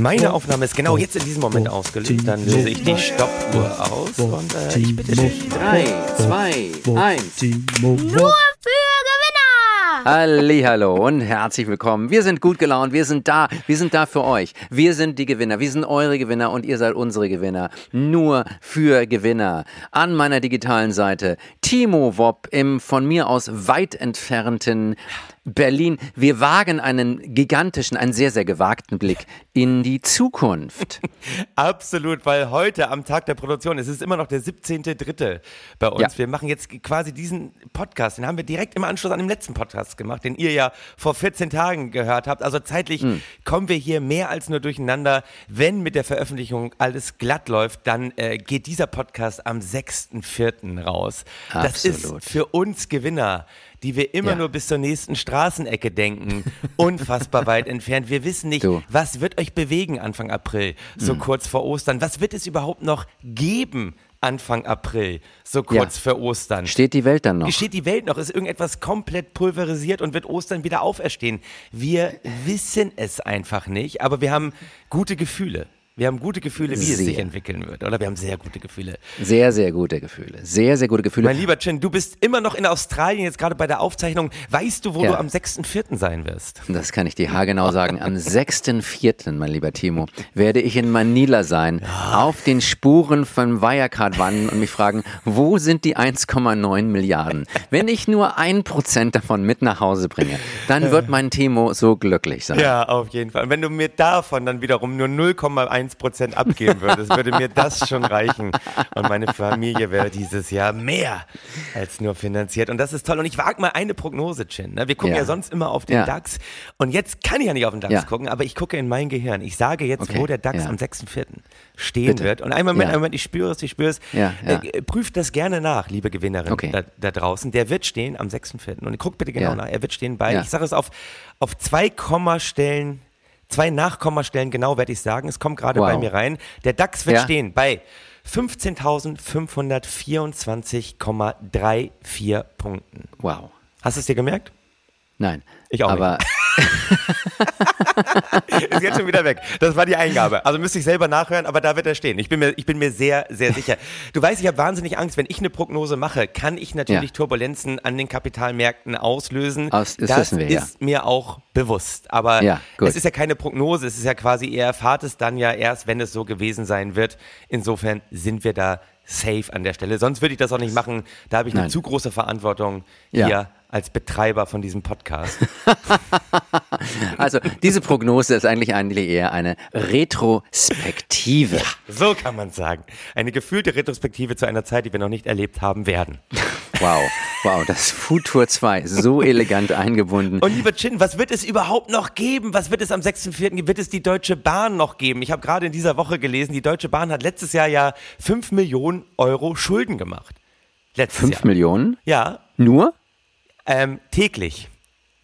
Meine Aufnahme ist genau jetzt in diesem Moment ausgelöst. Dann löse ich die Stoppuhr aus und äh, ich bitte dich. Drei, zwei, eins. Nur für Gewinner! Hallo und herzlich willkommen. Wir sind gut gelaunt, wir sind da, wir sind da für euch. Wir sind die Gewinner, wir sind eure Gewinner und ihr seid unsere Gewinner. Nur für Gewinner. An meiner digitalen Seite Timo Wopp im von mir aus weit entfernten Berlin. Wir wagen einen gigantischen, einen sehr, sehr gewagten Blick in die Zukunft. Absolut, weil heute am Tag der Produktion, es ist immer noch der 17.3. bei uns. Ja. Wir machen jetzt quasi diesen Podcast, den haben wir direkt im Anschluss an den letzten Podcast gemacht, den ihr ja vor 14 Tagen gehört habt. Also zeitlich Hm. kommen wir hier mehr als nur durcheinander. Wenn mit der Veröffentlichung alles glatt läuft, dann äh, geht dieser Podcast am 6.4. raus. Das Absolut. ist für uns Gewinner die wir immer Ja. nur bis zur nächsten Straßenecke denken, unfassbar weit entfernt. Wir wissen nicht, Du. Was wird euch bewegen Anfang April, so kurz vor Ostern? Was wird es überhaupt noch geben Anfang April, so kurz Ja. vor Ostern? Steht die Welt dann noch? Steht die Welt noch? Ist irgendetwas komplett pulverisiert und wird Ostern wieder auferstehen? Wir wissen es einfach nicht, aber wir haben gute Gefühle. Wir haben gute Gefühle, wie es sich Sehr. entwickeln wird, oder? Wir haben sehr gute Gefühle. Sehr, sehr gute Gefühle. Sehr, sehr gute Gefühle. Mein lieber Chin, du bist immer noch in Australien, jetzt gerade bei der Aufzeichnung. Weißt du, wo Ja. du am 6.4. sein wirst? Das kann ich dir haargenau sagen. Am 6.4., mein lieber Timo, werde ich in Manila sein, auf den Spuren von Wirecard wandern und mich fragen, wo sind die 1,9 Milliarden? Wenn ich nur ein Prozent davon mit nach Hause bringe, dann wird mein Timo so glücklich sein. Ja, auf jeden Fall. Und wenn du mir davon dann wiederum nur 0,1% abgeben würdest, würde mir das schon reichen. Und meine Familie wäre dieses Jahr mehr als nur finanziert. Und das ist toll. Und ich wage mal eine Prognose, Chin. ne? Wir gucken ja, Ja. sonst immer auf den Ja. DAX. Und jetzt kann ich ja nicht auf den DAX Ja. gucken, aber ich gucke in mein Gehirn. Ich sage jetzt, Okay, wo der DAX am 6.4. stehen Bitte. wird. Und einmal Moment, Ja. einen Moment, ich spüre es, ich spüre es. Ja. Äh, prüft das gerne nach, liebe Gewinnerin Okay. da, da draußen. Der wird stehen am 6.4. Und guckt bitte genau nach. Er wird stehen bei, ich sage es auf, auf zwei Kommastellen, zwei Nachkommastellen genau werde ich sagen. Es kommt gerade Wow. bei mir rein. Der DAX wird Ja. stehen bei 15.524,34 Punkten. Wow. Hast du es dir gemerkt? Nein. Ich auch Aber Ist jetzt schon wieder weg. Das war die Eingabe. Also müsste ich selber nachhören, aber da wird er stehen. Ich bin mir, ich bin mir sehr, sehr sicher. Du weißt, ich habe wahnsinnig Angst, wenn ich eine Prognose mache, kann ich natürlich Ja. Turbulenzen an den Kapitalmärkten auslösen. Aus- das das wissen wir, ja. ist mir auch bewusst. Aber Ja, es ist ja keine Prognose, es ist ja quasi, ihr erfahrt es dann ja erst, wenn es so gewesen sein wird. Insofern sind wir da safe an der Stelle. Sonst würde ich das auch nicht machen. Da habe ich eine Nein. zu große Verantwortung hier als Betreiber von diesem Podcast. also diese Prognose ist eigentlich eigentlich eher eine Retrospektive. So kann man sagen. Eine gefühlte Retrospektive zu einer Zeit, die wir noch nicht erlebt haben werden. Wow, wow, das Futur 2, so elegant eingebunden. Und lieber Chin, was wird es überhaupt noch geben? Was wird es am 6.4. geben? Wird es die Deutsche Bahn noch geben? Ich habe gerade in dieser Woche gelesen, die Deutsche Bahn hat letztes Jahr ja 5 Millionen Euro Schulden gemacht. Letztes 5 Jahr. Millionen? Ja, Nur? Ähm, täglich.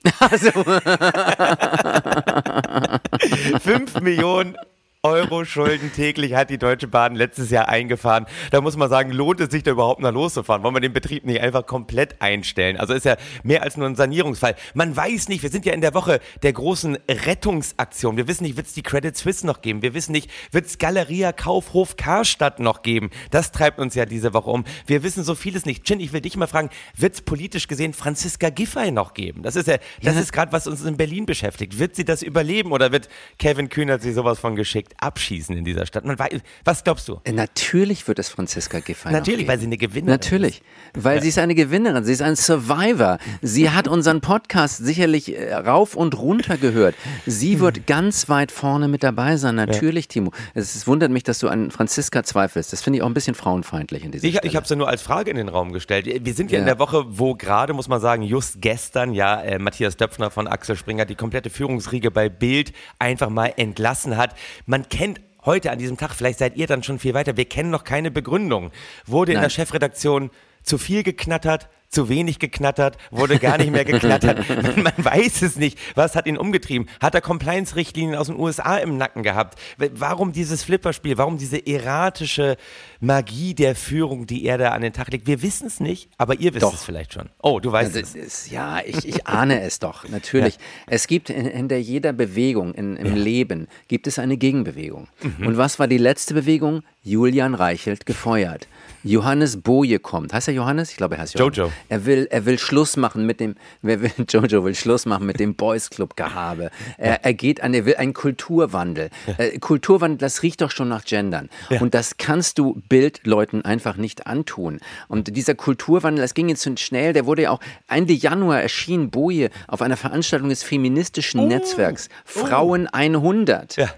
Also, 5 Millionen Euro Schulden täglich hat die Deutsche Bahn letztes Jahr eingefahren. Da muss man sagen, lohnt es sich da überhaupt noch loszufahren? Wollen wir den Betrieb nicht einfach komplett einstellen? Also ist ja mehr als nur ein Sanierungsfall. Man weiß nicht, wir sind ja in der Woche der großen Rettungsaktion. Wir wissen nicht, wird es die Credit Suisse noch geben? Wir wissen nicht, wird es Galeria Kaufhof Karstadt noch geben? Das treibt uns ja diese Woche um. Wir wissen so vieles nicht. Chin, ich will dich mal fragen, wird es politisch gesehen Franziska Giffey noch geben? Das ist ja, das ist gerade, was uns in Berlin beschäftigt. Wird sie das überleben oder wird Kevin Kühnert sie sowas von geschickt abschießen in dieser Stadt? Man weiß, was glaubst du? natürlich wird es Franziska Giffey Natürlich, weil sie eine Gewinnerin Natürlich, weil sie ist eine Gewinnerin, sie ist ein Survivor. Sie hat unseren Podcast sicherlich äh, rauf und runter gehört. Sie wird ganz weit vorne mit dabei sein, natürlich, Timo. Es, es wundert mich, dass du an Franziska zweifelst. Das finde ich auch ein bisschen frauenfeindlich in dieser Ich, Stelle. ich habe es ja nur als Frage in den Raum gestellt. Wir sind ja, in Ja. der Woche, wo gerade, muss man sagen, just gestern ja äh, Matthias Döpfner von Axel Springer die komplette Führungsriege bei Bild einfach mal entlassen hat. Man kennt heute an diesem Tag, vielleicht seid ihr dann schon viel weiter, wir kennen noch keine Begründung. Wurde in Nein. der Chefredaktion zu viel geknattert, zu wenig geknattert, wurde gar nicht mehr geknattert. Man, man, weiß es nicht. Was hat ihn umgetrieben? Hat er Compliance-Richtlinien aus den USA im Nacken gehabt? Warum dieses Flipperspiel? Warum diese erratische Magie der Führung, die er da an den Tag legt? Wir wissen es nicht, aber ihr wisst Doch. es vielleicht schon. Oh, du weißt Ja, es. ja ich, ich ahne es doch, natürlich. Es gibt in, hinter jeder Bewegung in, im Leben, gibt es eine Gegenbewegung. Mhm. Und was war die letzte Bewegung? Julian Reichelt gefeuert. Johannes Boje kommt. Heißt er Johannes? Ich glaube, er heißt Johannes. Jojo. Er will, er will Schluss machen mit dem, wer will, Jojo will Schluss machen mit dem Boys Club Gehabe. Er, er geht an, er will einen Kulturwandel. Äh, Kulturwandel, das riecht doch schon nach Gendern. Und das kannst du Bildleuten einfach nicht antun. Und dieser Kulturwandel, das ging jetzt schnell, der wurde ja auch, Ende Januar erschien Boje auf einer Veranstaltung des feministischen Netzwerks Frauen 100. Ja.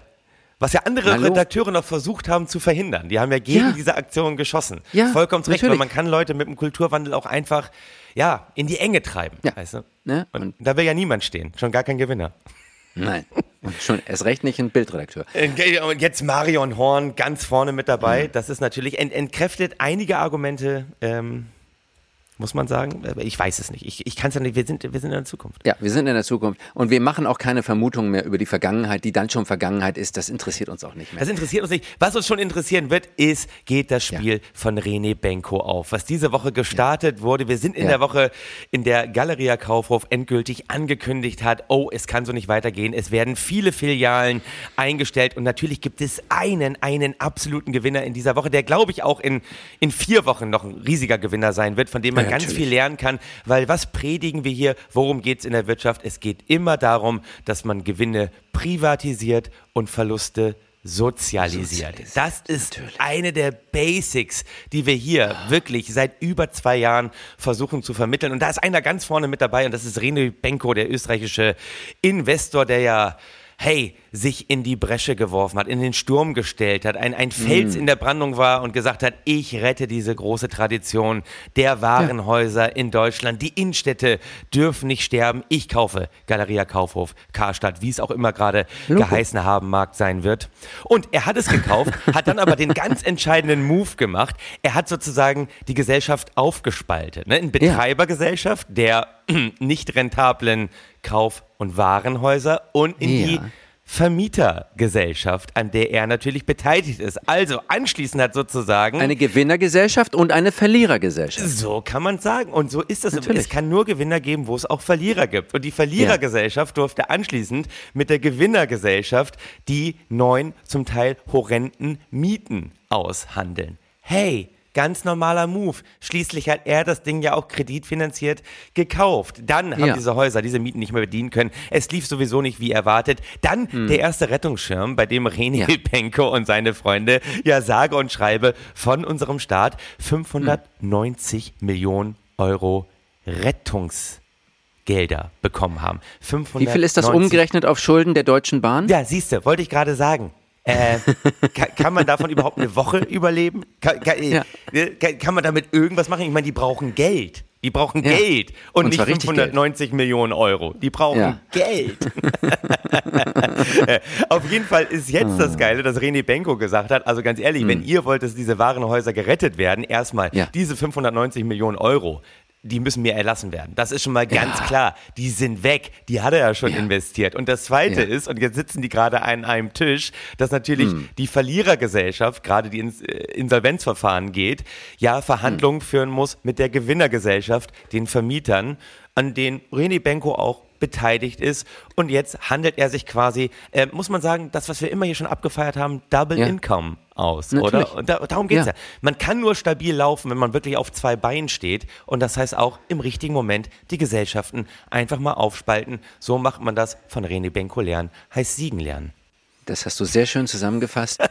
Was ja andere Hallo? Redakteure noch versucht haben zu verhindern. Die haben ja gegen Ja. diese Aktion geschossen. Ja, Vollkommen recht, weil man kann Leute mit dem Kulturwandel auch einfach ja, in die Enge treiben. Ja. Weißt du? Ne? Und, Und- da will ja niemand stehen. Schon gar kein Gewinner. Nein. Und schon erst recht nicht ein Bildredakteur. Äh, Und jetzt Marion Horn ganz vorne mit dabei. Mhm. Das ist natürlich ent entkräftet einige Argumente, ähm, muss man sagen. Ich weiß es nicht. Ich, ich kann es ja nicht. Wir sind, wir sind in der Zukunft. Ja, wir sind in der Zukunft und wir machen auch keine Vermutungen mehr über die Vergangenheit, die dann schon Vergangenheit ist. Das interessiert uns auch nicht mehr. Das interessiert uns nicht. Was uns schon interessieren wird, ist, geht das Spiel von René Benko auf, was diese Woche gestartet wurde. Wir sind in Ja. der Woche, in der Galeria Kaufhof endgültig angekündigt hat, oh, es kann so nicht weitergehen. Es werden viele Filialen eingestellt und natürlich gibt es einen, einen absoluten Gewinner in dieser Woche, der glaube ich auch in, in vier Wochen noch ein riesiger Gewinner sein wird, von dem man Ja, ganz natürlich. viel lernen kann, weil was predigen wir hier? Worum geht es in der Wirtschaft? Es geht immer darum, dass man Gewinne privatisiert und Verluste sozialisiert. Sozialisiert, Das ist natürlich. eine der Basics, die wir hier wirklich seit über zwei Jahren versuchen zu vermitteln. Und da ist einer ganz vorne mit dabei und das ist René Benko, der österreichische Investor, der ja hey, sich in die Bresche geworfen hat, in den Sturm gestellt hat, ein, ein Fels Mm. in der Brandung war und gesagt hat, ich rette diese große Tradition der Warenhäuser in Deutschland. Die Innenstädte dürfen nicht sterben. Ich kaufe Galeria Kaufhof, Karstadt, wie es auch immer gerade geheißen haben mag sein wird. Und er hat es gekauft, hat dann aber den ganz entscheidenden Move gemacht. Er hat sozusagen die Gesellschaft aufgespaltet. Ne? In Betreibergesellschaft der nicht rentablen Kauf- und Warenhäuser und in Ja. die Vermietergesellschaft, an der er natürlich beteiligt ist. Also anschließend hat sozusagen Eine Gewinnergesellschaft und eine Verlierergesellschaft. so kann man sagen. Und so ist es. Natürlich. Es kann nur Gewinner geben, wo es auch Verlierer gibt. Und die Verlierergesellschaft durfte anschließend mit der Gewinnergesellschaft die neuen, zum Teil horrenden Mieten aushandeln. Hey! Ganz normaler Move. Schließlich hat er das Ding ja auch kreditfinanziert gekauft. Dann haben Ja. diese Häuser diese Mieten nicht mehr bedienen können. Es lief sowieso nicht wie erwartet. Dann der erste Rettungsschirm, bei dem René Hm. Ja. Benko und seine Freunde ja sage und schreibe von unserem Staat 590 Millionen Euro Rettungsgelder bekommen haben. Wie viel ist das 590 umgerechnet auf Schulden der Deutschen Bahn? Ja, siehst du, wollte ich gerade sagen. Äh, kann, kann man davon überhaupt eine Woche überleben? Kann, kann, Ja. äh, kann, kann man damit irgendwas machen? Ich meine, die brauchen Geld. Die brauchen Ja. Geld und, Und nicht zwar richtig 590 Millionen Euro. Die brauchen Ja. Geld. Äh, Auf jeden Fall ist jetzt das Geile, dass René Benko gesagt hat, also ganz ehrlich, wenn ihr wollt, dass diese Warenhäuser gerettet werden, erstmal diese 590 Millionen Euro, die müssen mir erlassen werden. Das ist schon mal ganz Ja. klar. Die sind weg. Die hat er ja schon Ja. investiert. Und das Zweite Ja. ist, und jetzt sitzen die gerade an einem Tisch, dass natürlich Hm. die Verlierergesellschaft, gerade die ins äh, Insolvenzverfahren geht, ja Verhandlungen führen muss mit der Gewinnergesellschaft, den Vermietern, an denen René Benko auch beteiligt ist. Und jetzt handelt er sich quasi, äh, muss man sagen, das, was wir immer hier schon abgefeiert haben, Double Ja. Income aus, Natürlich. oder? Und da, darum geht es ja. Ja. Man kann nur stabil laufen, wenn man wirklich auf zwei Beinen steht. Und das heißt auch im richtigen Moment die Gesellschaften einfach mal aufspalten. So macht man das von René Benko lernen, heißt siegen lernen. Das hast du sehr schön zusammengefasst.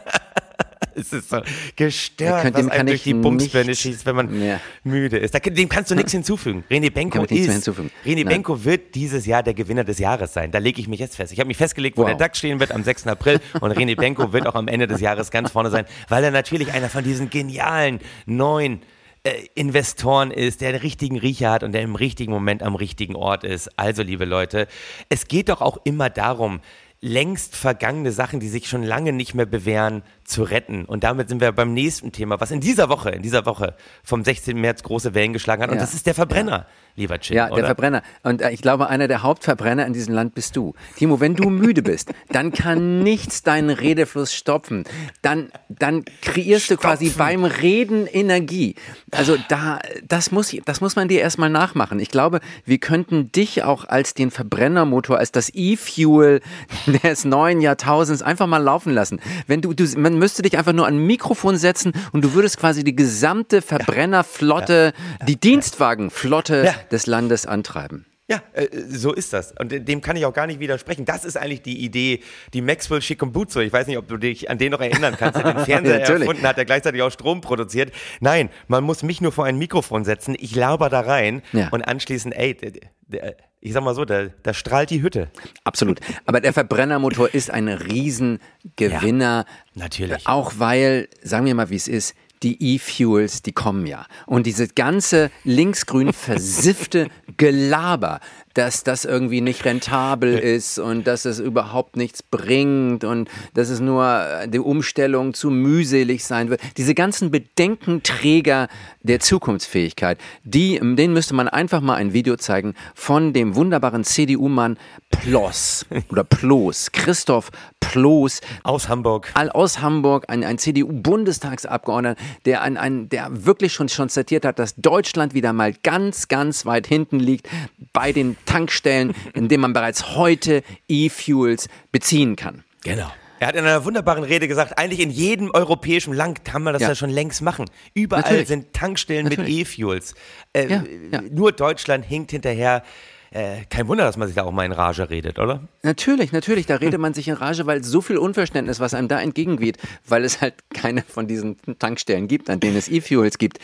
Es ist so gestört, kann- was einem durch die Bumsbirne schießt, wenn man Ja. müde ist. Da, dem kannst du nichts hinzufügen. René Benko mehr ist, hinzufügen. René Nein. Benko wird dieses Jahr der Gewinner des Jahres sein. Da lege ich mich jetzt fest. Ich habe mich festgelegt, wo Wow. der DAX stehen wird am 6. April und René Benko wird auch am Ende des Jahres ganz vorne sein, weil er natürlich einer von diesen genialen neuen äh, Investoren ist, der den richtigen Riecher hat und der im richtigen Moment am richtigen Ort ist. Also, liebe Leute, es geht doch auch immer darum, längst vergangene Sachen, die sich schon lange nicht mehr bewähren, zu retten. Und damit sind wir beim nächsten Thema, was in dieser Woche, in dieser Woche vom 16. März große Wellen geschlagen hat. Und Ja. das ist der Verbrenner, lieber Jim. Ja, oder? der Verbrenner. Und äh, ich glaube, einer der Hauptverbrenner in diesem Land bist du. Timo, wenn du müde bist, dann kann nichts deinen Redefluss stopfen. Dann, dann kreierst du quasi beim Reden Energie. Also da, das muss, das muss man dir erstmal nachmachen. Ich glaube, wir könnten dich auch als den Verbrennermotor, als das E-Fuel des neuen Jahrtausends einfach mal laufen lassen. Wenn du, du, man müsste dich einfach nur an ein Mikrofon setzen und du würdest quasi die gesamte Verbrennerflotte, die Dienstwagenflotte Ja. des Landes antreiben. Ja, äh, so ist das. Und dem kann ich auch gar nicht widersprechen. Das ist eigentlich die Idee, die Maxwell Shikumbutsu, ich weiß nicht, ob du dich an den noch erinnern kannst, der den Fernseher Natürlich. erfunden hat, der gleichzeitig auch Strom produziert. Nein, man muss mich nur vor ein Mikrofon setzen, ich laber da rein Ja. und anschließend, ey, der, ich sag mal so, da, da strahlt die Hütte. Absolut. Aber der Verbrennermotor ist ein Riesengewinner. natürlich. Auch weil, sagen wir mal, wie es ist, die E-Fuels, die kommen ja. Und diese ganze linksgrün versiffte Gelaber, dass das irgendwie nicht rentabel ist und dass es überhaupt nichts bringt und dass es nur äh, die Umstellung zu mühselig sein wird. Diese ganzen Bedenkenträger der Zukunftsfähigkeit, die, denen müsste man einfach mal ein Video zeigen von dem wunderbaren CDU-Mann Ploss oder Ploß, Christoph Ploß, Aus Hamburg. all aus Hamburg, ein, ein CDU-Bundestagsabgeordneter, der, ein, ein, der wirklich schon konstatiert hat, dass Deutschland wieder mal ganz, ganz weit hinten liegt bei den Tankstellen, in denen man bereits heute E-Fuels beziehen kann. Genau. Er hat in einer wunderbaren Rede gesagt, eigentlich in jedem europäischen Land kann man das ja, Ja. schon längst machen. Überall Natürlich. sind Tankstellen mit Natürlich. E-Fuels. Äh, Ja, ja. Nur Deutschland hinkt hinterher. Äh, kein Wunder, dass man sich da auch mal in Rage redet, oder? Natürlich, natürlich, da redet man sich in Rage, weil so viel Unverständnis, was einem da entgegenweht, weil es halt keine von diesen Tankstellen gibt, an denen es E-Fuels gibt.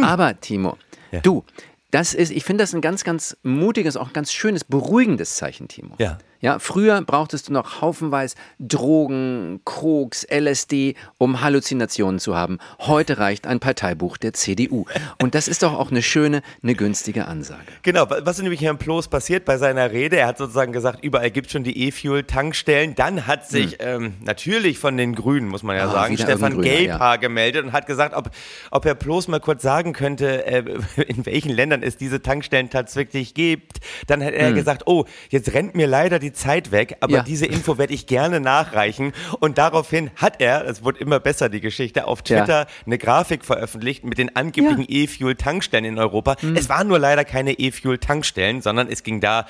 Aber Timo, du, das ist, ich finde das ein ganz, ganz mutiges, auch ganz schönes, beruhigendes Zeichen, Timo. Ja. Ja, früher brauchtest du noch haufenweise Drogen, Koks, LSD, um Halluzinationen zu haben. Heute reicht ein Parteibuch der CDU. Und das ist doch auch eine schöne, eine günstige Ansage. Genau, wa- was ist nämlich Herrn Ploß passiert bei seiner Rede? Er hat sozusagen gesagt, überall gibt es schon die E-Fuel-Tankstellen. Dann hat sich ähm, natürlich von den Grünen, muss man ja Hm. Ah, sagen, Stefan Gelbhaar gemeldet und hat gesagt, ob, ob Herr Ploß mal kurz sagen könnte, äh, in welchen Ländern es diese Tankstellen tatsächlich gibt. Dann hat er gesagt, oh, jetzt rennt mir leider die Zeit weg, aber. Ja. diese Info werde ich gerne nachreichen. Und daraufhin hat er, es wird immer besser, die Geschichte, auf Ja. Twitter eine Grafik veröffentlicht mit den angeblichen E-Fuel-Tankstellen in Europa. Hm. Es waren nur leider keine E-Fuel-Tankstellen, sondern es ging da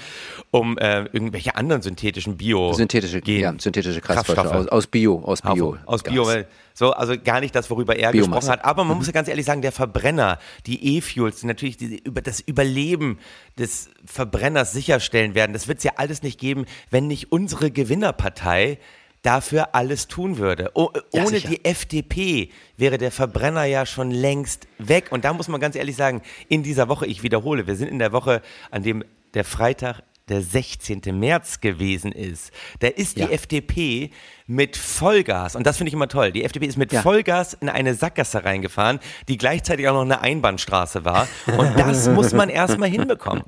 um äh, irgendwelche anderen synthetischen Bio. Synthetische, Gen- ja, synthetische Kraftstoffe aus, aus Bio, aus Bio. aus Bio, weil- so, also gar nicht das, worüber er Biomasse. Mhm. gesprochen hat. Aber man muss ja ganz ehrlich sagen, der Verbrenner, die E-Fuels, die natürlich diese, über das Überleben des Verbrenners sicherstellen werden, das wird es ja alles nicht geben, wenn nicht unsere Gewinnerpartei dafür alles tun würde. Oh, Ja, ohne sicher. die FDP wäre der Verbrenner ja schon längst weg. Und da muss man ganz ehrlich sagen, in dieser Woche, ich wiederhole, wir sind in der Woche, an dem der Freitag der 16. März gewesen ist. Da ist die Ja. FDP mit Vollgas, und das finde ich immer toll, die FDP ist mit Ja. Vollgas in eine Sackgasse reingefahren, die gleichzeitig auch noch eine Einbahnstraße war. Und das muss man erstmal hinbekommen.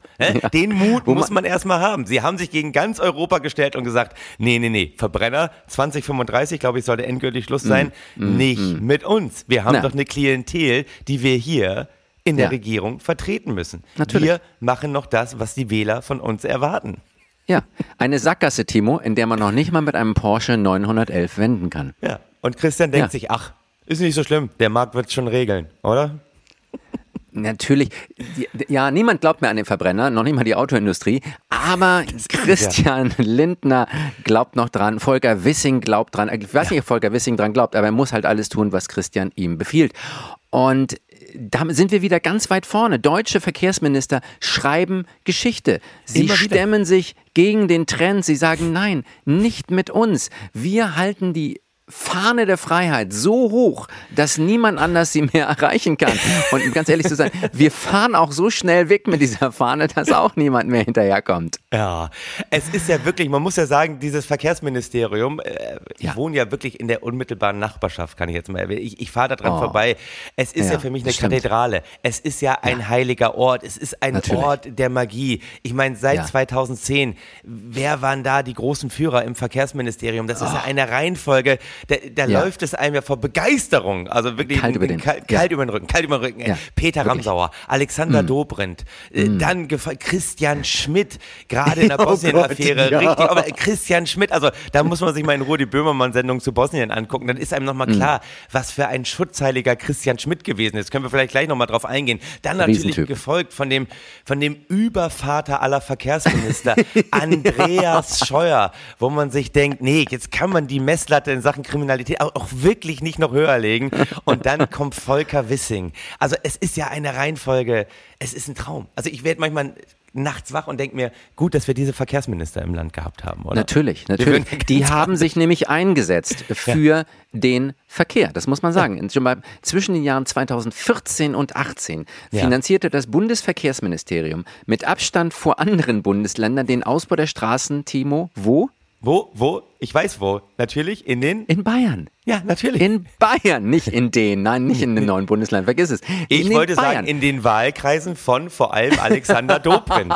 Den Mut muss man erstmal haben. Sie haben sich gegen ganz Europa gestellt und gesagt, nee, nee, nee, Verbrenner 2035, glaube ich, sollte endgültig Schluss sein. Nicht mit uns. Wir haben Na. doch eine Klientel, die wir hier in der Ja. Regierung vertreten müssen. Natürlich. Wir machen noch das, was die Wähler von uns erwarten. Ja, eine Sackgasse, Timo, in der man noch nicht mal mit einem Porsche 911 wenden kann. Ja. Und Christian denkt Ja. sich, ach, ist nicht so schlimm, der Markt wird schon regeln, oder? Natürlich, ja, niemand glaubt mehr an den Verbrenner, noch nicht mal die Autoindustrie, aber Christian Lindner glaubt noch dran, Volker Wissing glaubt dran, ich weiß nicht, ob Volker Wissing dran glaubt, aber er muss halt alles tun, was Christian ihm befiehlt. Und da sind wir wieder ganz weit vorne. Deutsche Verkehrsminister schreiben Geschichte. Sie stemmen sich gegen den Trend. Sie sagen, nein, nicht mit uns. Wir halten die Fahne der Freiheit so hoch, dass niemand anders sie mehr erreichen kann. Und um ganz ehrlich zu sein, wir fahren auch so schnell weg mit dieser Fahne, dass auch niemand mehr hinterherkommt. Ja, es ist ja wirklich, man muss ja sagen, dieses Verkehrsministerium, äh, ich Ja. wohne ja wirklich in der unmittelbaren Nachbarschaft, kann ich jetzt mal erwähnen. Ich, ich fahre da dran Oh. vorbei. Es ist ja, Ja, für mich eine. Kathedrale. Es ist ja ein heiliger Ort. Es ist ein Natürlich. Ort der Magie. Ich meine, seit Ja. 2010, wer waren da die großen Führer im Verkehrsministerium? Das ist ja eine Reihenfolge, da, da. Ja. läuft es einem ja vor Begeisterung. Also wirklich Kalt über den- kalt, ja. kalt über den Rücken, kalt über den Rücken. Ja, Peter wirklich. Ramsauer, Alexander Mm. Dobrindt, äh, dann gefa- Christian Schmidt, gerade in der Oh Bosnien-Affäre, ja. richtig, aber Christian Schmidt, also da muss man sich mal in Ruhe die Böhmermann-Sendung zu Bosnien angucken, dann ist einem nochmal Mm. klar, was für ein schutzheiliger Christian Schmidt gewesen ist. Können wir vielleicht gleich nochmal drauf eingehen. Dann natürlich gefolgt von dem, von dem Übervater aller Verkehrsminister, Andreas Scheuer, wo man sich denkt, nee, jetzt kann man die Messlatte in Sachen Kriminalität auch, wirklich nicht noch höher legen. Und dann kommt Volker Wissing. Also es ist ja eine Reihenfolge, es ist ein Traum. Also ich werde manchmal nachts wach und denke mir, gut, dass wir diese Verkehrsminister im Land gehabt haben, oder? Natürlich, natürlich. Die haben sich nämlich eingesetzt für den Verkehr. Das muss man sagen. Mal zwischen den Jahren 2014 und 18 Ja. finanzierte das Bundesverkehrsministerium mit Abstand vor anderen Bundesländern den Ausbau der Straßen, Timo, wo? Wo, wo? Ich weiß wo. Natürlich in den. In Bayern. Ja, natürlich. In Bayern, nicht in den, nein, nicht in den neuen Bundesländern, vergiss es. ich in den wollte Bayern. sagen, in den Wahlkreisen von vor allem Alexander Dobrindt.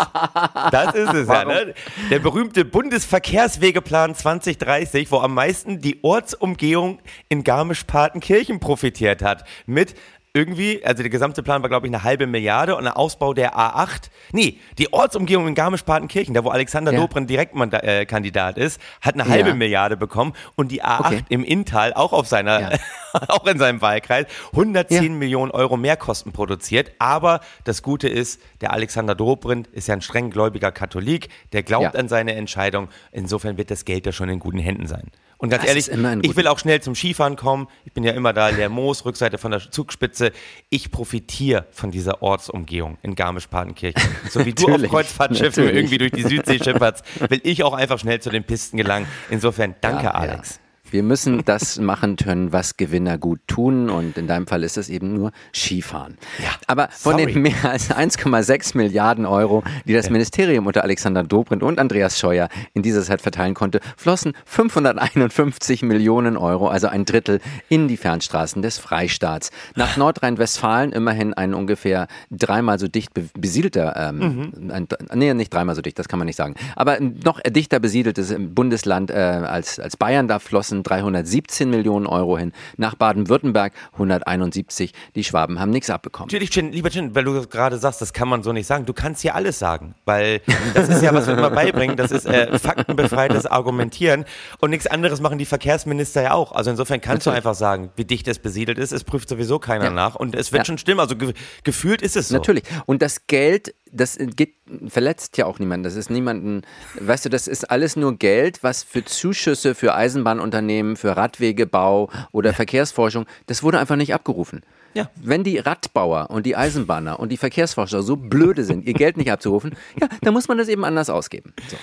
Das ist es ja, ne? Der berühmte Bundesverkehrswegeplan 2030, wo am meisten die Ortsumgehung in Garmisch-Partenkirchen profitiert hat. Mit irgendwie, also der gesamte Plan war, glaube ich, eine halbe Milliarde und ein Ausbau der A8. Nee, die Ortsumgehung in Garmisch-Partenkirchen, da wo Alexander Ja. Dobrindt Direktmandat äh, Kandidat ist, hat eine halbe Ja. Milliarde bekommen und die A8 Okay. im Inntal auch auf seiner, Ja. auch in seinem Wahlkreis, 110 Ja. Millionen Euro Mehrkosten produziert. Aber das Gute ist, der Alexander Dobrindt ist ja ein streng gläubiger Katholik, der glaubt an seine Entscheidung. Insofern wird das Geld ja schon in guten Händen sein. Und ganz Das ehrlich, ich will auch schnell zum Skifahren kommen. Ich bin ja immer da, der Moos, Rückseite von der Zugspitze. Ich profitiere von dieser Ortsumgehung in Garmisch-Partenkirchen. So wie du auf Kreuzfahrtschiffen irgendwie durch die Südsee schipperst, will ich auch einfach schnell zu den Pisten gelangen. Insofern danke, Ja, Alex. Ja. Wir müssen das machen können, was Gewinner gut tun und in deinem Fall ist es eben nur Skifahren. Ja, Aber von sorry. den mehr als 1,6 Milliarden Euro, die das Ministerium unter Alexander Dobrindt und Andreas Scheuer in dieser Zeit verteilen konnte, flossen 551 Millionen Euro, also ein Drittel, in die Fernstraßen des Freistaats. Nach Nordrhein-Westfalen immerhin ein ungefähr dreimal so dicht be besiedelter, ähm, ein, nee, nicht dreimal so dicht, das kann man nicht sagen, aber ein noch dichter besiedeltes Bundesland äh, als, als Bayern, da flossen 317 Millionen Euro hin. Nach Baden-Württemberg 171. Die Schwaben haben nichts abbekommen. Natürlich, Chin, lieber Chin, weil du gerade sagst, das kann man so nicht sagen. Du kannst hier alles sagen, weil das ist ja, was wir immer beibringen, das ist äh, faktenbefreites Argumentieren und nichts anderes machen die Verkehrsminister ja auch. Also insofern kannst du Natürlich. einfach sagen, wie dicht es besiedelt ist, es prüft sowieso keiner Ja. nach und es wird Ja. schon stimmen. Also ge gefühlt ist es so. Natürlich. Und das Geld, das geht, verletzt ja auch niemanden. Das ist niemanden, weißt du, das ist alles nur Geld, was für Zuschüsse für Eisenbahnunternehmen, für Radwegebau oder Verkehrsforschung, das wurde einfach nicht abgerufen. Ja. Wenn die Radbauer und die Eisenbahner und die Verkehrsforscher so blöde sind, ihr Geld nicht abzurufen, ja, dann muss man das eben anders ausgeben. So.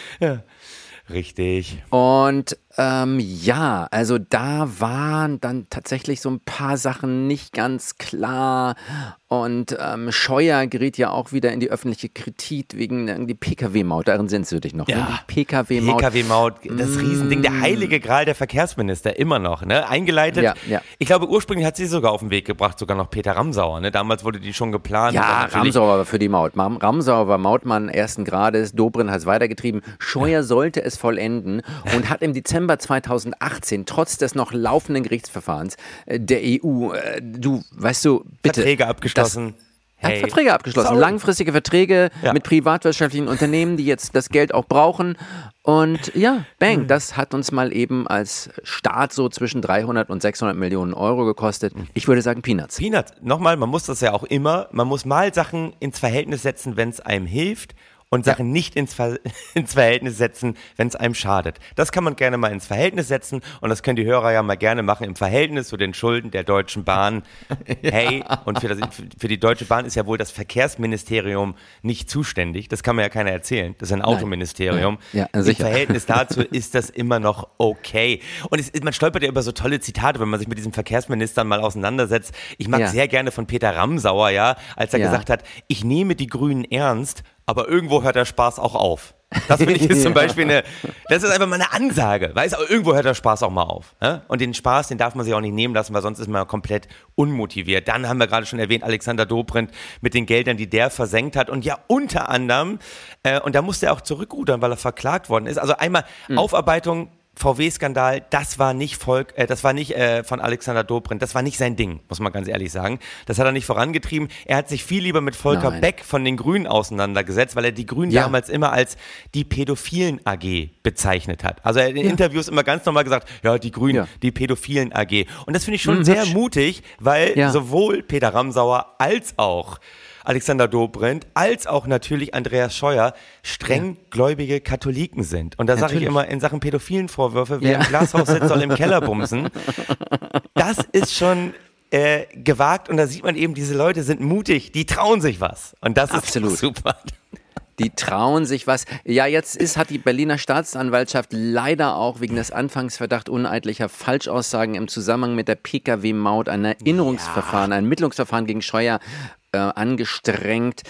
Richtig. Und ähm, ja, also da waren dann tatsächlich so ein paar Sachen nicht ganz klar. Und ähm, Scheuer geriet ja auch wieder in die öffentliche Kritik wegen irgendwie Pkw-Maut. Darin sind du dich noch. Ja. Ne? Die Pkw-Maut. PKW-Maut, das Riesending, der heilige Gral der Verkehrsminister, immer noch, ne? Eingeleitet. Ja, ja. Ich glaube, ursprünglich hat sie sogar auf den Weg gebracht, sogar noch Peter Ramsauer, ne? Damals wurde die schon geplant. Ja, Ramsauer war für die Maut. Ramsauer war Mautmann ersten Grades, Dobrindt hat es weitergetrieben. Scheuer sollte es vollenden und hat im Dezember 2018, trotz des noch laufenden Gerichtsverfahrens äh, der EU, äh, du, weißt du, bitte. Verträge abgeschlossen. Er hat Hey. Verträge abgeschlossen, Sorry. langfristige Verträge Ja. mit privatwirtschaftlichen Unternehmen, die jetzt das Geld auch brauchen. Und ja, bang, Hm. das hat uns mal eben als Staat so zwischen 300 und 600 Millionen Euro gekostet. Ich würde sagen Peanuts. Peanuts, nochmal, man muss das ja auch immer, man muss mal Sachen ins Verhältnis setzen, wenn es einem hilft und Sachen nicht ins, Ver ins Verhältnis setzen, wenn es einem schadet. Das kann man gerne mal ins Verhältnis setzen und das können die Hörer ja mal gerne machen im Verhältnis zu den Schulden der Deutschen Bahn. Hey, und für, das, für die Deutsche Bahn ist ja wohl das Verkehrsministerium nicht zuständig. Das kann man ja keiner erzählen. Das ist ein Autoministerium. Ja, Im. Verhältnis dazu ist das immer noch okay. Und es, man stolpert ja über so tolle Zitate, wenn man sich mit diesem Verkehrsministern mal auseinandersetzt. Ich mag Ja. sehr gerne von Peter Ramsauer, ja, als er Ja. gesagt hat, ich nehme die Grünen ernst, aber irgendwo hört der Spaß auch auf. Das finde ich ist zum Beispiel eine, das ist einfach mal eine Ansage, weißt aber irgendwo hört der Spaß auch mal auf. Ne? Und den Spaß, den darf man sich auch nicht nehmen lassen, weil sonst ist man komplett unmotiviert. Dann haben wir gerade schon erwähnt, Alexander Dobrindt mit den Geldern, die der versenkt hat und ja unter anderem, äh, und da musste er auch zurückrudern, weil er verklagt worden ist. Also einmal Aufarbeitung VW-Skandal, das war nicht Volk, äh, das war nicht äh, von Alexander Dobrindt, das war nicht sein Ding, muss man ganz ehrlich sagen. Das hat er nicht vorangetrieben. Er hat sich viel lieber mit Volker Nein. Beck von den Grünen auseinandergesetzt, weil er die Grünen Ja. damals immer als die Pädophilen AG bezeichnet hat. Also er hat in Interviews immer ganz normal gesagt, ja, die Grünen, Ja. die Pädophilen AG. Und das finde ich schon Hm, sehr mutig, weil Ja. sowohl Peter Ramsauer als auch Alexander Dobrindt, als auch natürlich Andreas Scheuer strenggläubige Katholiken sind. Und da sage ich immer in Sachen pädophilen Vorwürfe, wer Ja. im Glashaus sitzt, soll im Keller bumsen. Das ist schon äh, gewagt und da sieht man eben, diese Leute sind mutig, die trauen sich was. Und das Absolut. ist super. Die trauen sich was. Ja, jetzt ist, hat die Berliner Staatsanwaltschaft leider auch wegen des Anfangsverdacht uneidlicher Falschaussagen im Zusammenhang mit der Pkw-Maut ein Erinnerungsverfahren, ein Ermittlungsverfahren gegen Scheuer äh, angestrengt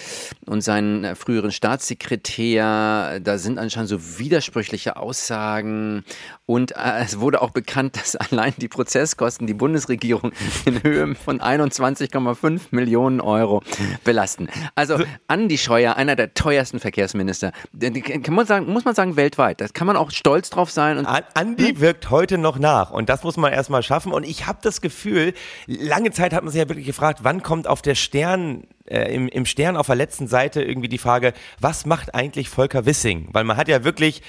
und seinen äh, früheren Staatssekretär. Da sind anscheinend so widersprüchliche Aussagen und äh, es wurde auch bekannt, dass allein die Prozesskosten die Bundesregierung in Höhe von 21,5 Millionen Euro belasten. Also Andi Scheuer, einer der teuersten Verkehrsminister, kann man sagen, muss man sagen weltweit. Da kann man auch stolz drauf sein und An Andi wirkt heute noch nach und das muss man erstmal schaffen. Und ich habe das Gefühl, lange Zeit hat man sich ja wirklich gefragt, wann kommt auf der Stern, äh, im, im Stern auf der letzten Seite irgendwie die Frage, was macht eigentlich Volker Wissing? Weil man hat ja wirklich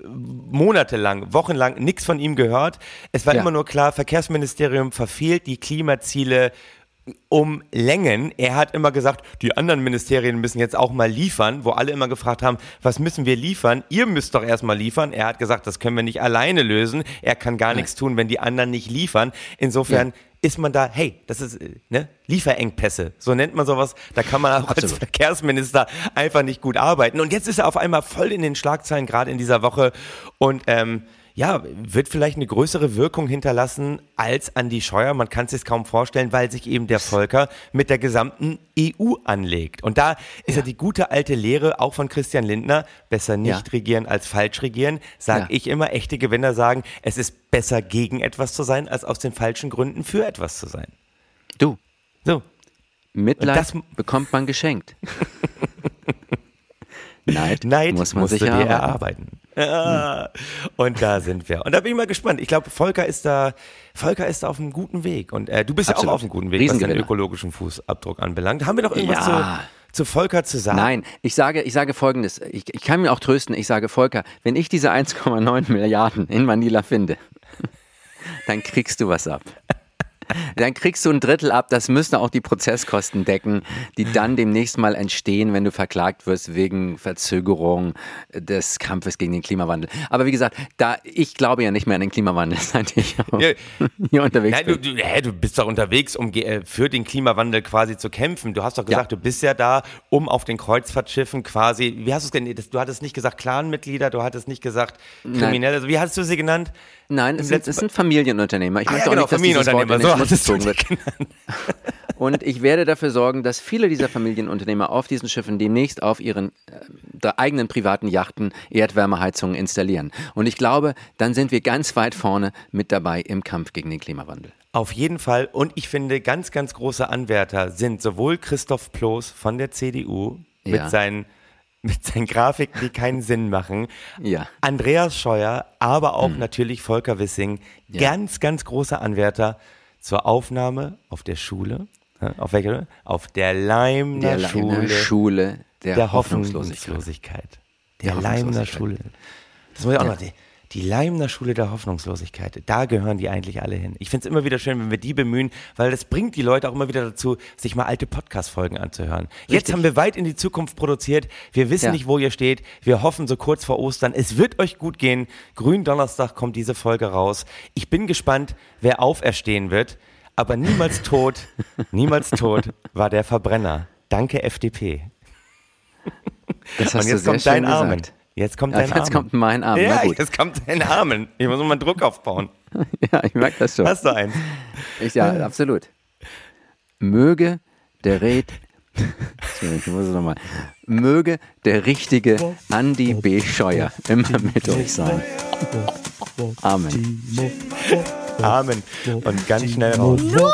monatelang, wochenlang nichts von ihm gehört. Es war Ja. immer nur klar, Verkehrsministerium verfehlt die Klimaziele um Längen. Er hat immer gesagt, die anderen Ministerien müssen jetzt auch mal liefern, wo alle immer gefragt haben, was müssen wir liefern? Ihr müsst doch erstmal liefern. Er hat gesagt, das können wir nicht alleine lösen. Er kann gar nichts tun, wenn die anderen nicht liefern. Insofern Ja. Ist man da, hey, das ist ne, Lieferengpässe, so nennt man sowas. Da kann man auch als. Verkehrsminister einfach nicht gut arbeiten. Und jetzt ist er auf einmal voll in den Schlagzeilen, gerade in dieser Woche. Und ähm, ja, wird vielleicht eine größere Wirkung hinterlassen als Andi Scheuer. Man kann es sich kaum vorstellen, weil sich eben der Volker mit der gesamten EU anlegt. Und da ist ja, die gute alte Lehre auch von Christian Lindner, besser nicht Ja. regieren als falsch regieren, sage Ja. ich immer. Echte Gewinner sagen, es ist besser gegen etwas zu sein, als aus den falschen Gründen für etwas zu sein. du, So. Mitleid das- bekommt man geschenkt. Neid, Neid muss man sich erarbeiten. erarbeiten. Und da sind wir. Und da bin ich mal gespannt. Ich glaube, Volker ist da, Volker ist da auf einem guten Weg. Und äh, du bist ja Absolut. auch auf einem guten Weg, was den ökologischen Fußabdruck anbelangt. Haben wir noch irgendwas Ja. zu, zu Volker zu sagen? Nein, ich sage, ich sage folgendes. Ich, ich kann mir auch trösten. Ich sage, Volker, wenn ich diese 1,9 Milliarden in Manila finde, dann kriegst du was ab. Dann kriegst du ein Drittel ab, das müssen auch die Prozesskosten decken, die dann demnächst mal entstehen, wenn du verklagt wirst wegen Verzögerung des Kampfes gegen den Klimawandel. Aber wie gesagt, da ich glaube ja nicht mehr an den Klimawandel, seit ich Ja. hier unterwegs Nein, du, bin. du, hä, du bist doch unterwegs, um äh, für den Klimawandel quasi zu kämpfen. Du hast doch gesagt, Ja. du bist ja da, um auf den Kreuzfahrtschiffen quasi, wie hast du es genannt? Du hattest nicht gesagt Clanmitglieder, du hattest nicht gesagt Kriminelle. Also, wie hast du sie genannt? Nein, es sind, es sind Familienunternehmer. Ich Ah, möchte ja, genau, auch nicht, dass dieses Wort in den So Schmutz gezogen wird. Und ich werde dafür sorgen, dass viele dieser Familienunternehmer auf diesen Schiffen demnächst auf ihren äh, eigenen privaten Yachten Erdwärmeheizungen installieren. Und ich glaube, dann sind wir ganz weit vorne mit dabei im Kampf gegen den Klimawandel. Auf jeden Fall. Und ich finde, ganz, ganz große Anwärter sind sowohl Christoph Ploß von der CDU Ja. mit, seinen, mit seinen Grafiken, die keinen Sinn machen, Ja. Andreas Scheuer, aber auch natürlich Volker Wissing, ganz, ganz große Anwärter zur Aufnahme auf der Schule. Ja, Auf welcher? Auf der Leimner Der Schule, Schule, Schule der, der Hoffnungslosigkeit. Hoffnungslosigkeit. Der Der Leimner Hoffnungslosigkeit. Schule. Das muss ich auch noch. Die, Leimner Schule der Hoffnungslosigkeit, da gehören die eigentlich alle hin. Ich finde es immer wieder schön, wenn wir die bemühen, weil das bringt die Leute auch immer wieder dazu, sich mal alte Podcast-Folgen anzuhören. Jetzt Richtig. haben wir weit in die Zukunft produziert. Wir wissen Ja. nicht, wo ihr steht. Wir hoffen so kurz vor Ostern. Es wird euch gut gehen. Gründonnerstag kommt diese Folge raus. Ich bin gespannt, wer auferstehen wird. Aber niemals tot, niemals tot war der Verbrenner. Danke, FDP. Das hast Und du jetzt sehr kommt dein Armen. gesagt. Jetzt kommt Ja, dein jetzt Armen. kommt mein Arm. Ja, jetzt kommt dein Armen. Ich muss mal Druck aufbauen. Ja, ich merke das schon. Hast du einen? Ich, ja, absolut. Möge der Red. Entschuldigung, Ich muss es nochmal. Möge der richtige Andy B. Scheuer immer mit euch sein. Amen. Amen. Und ganz schnell raus. Nur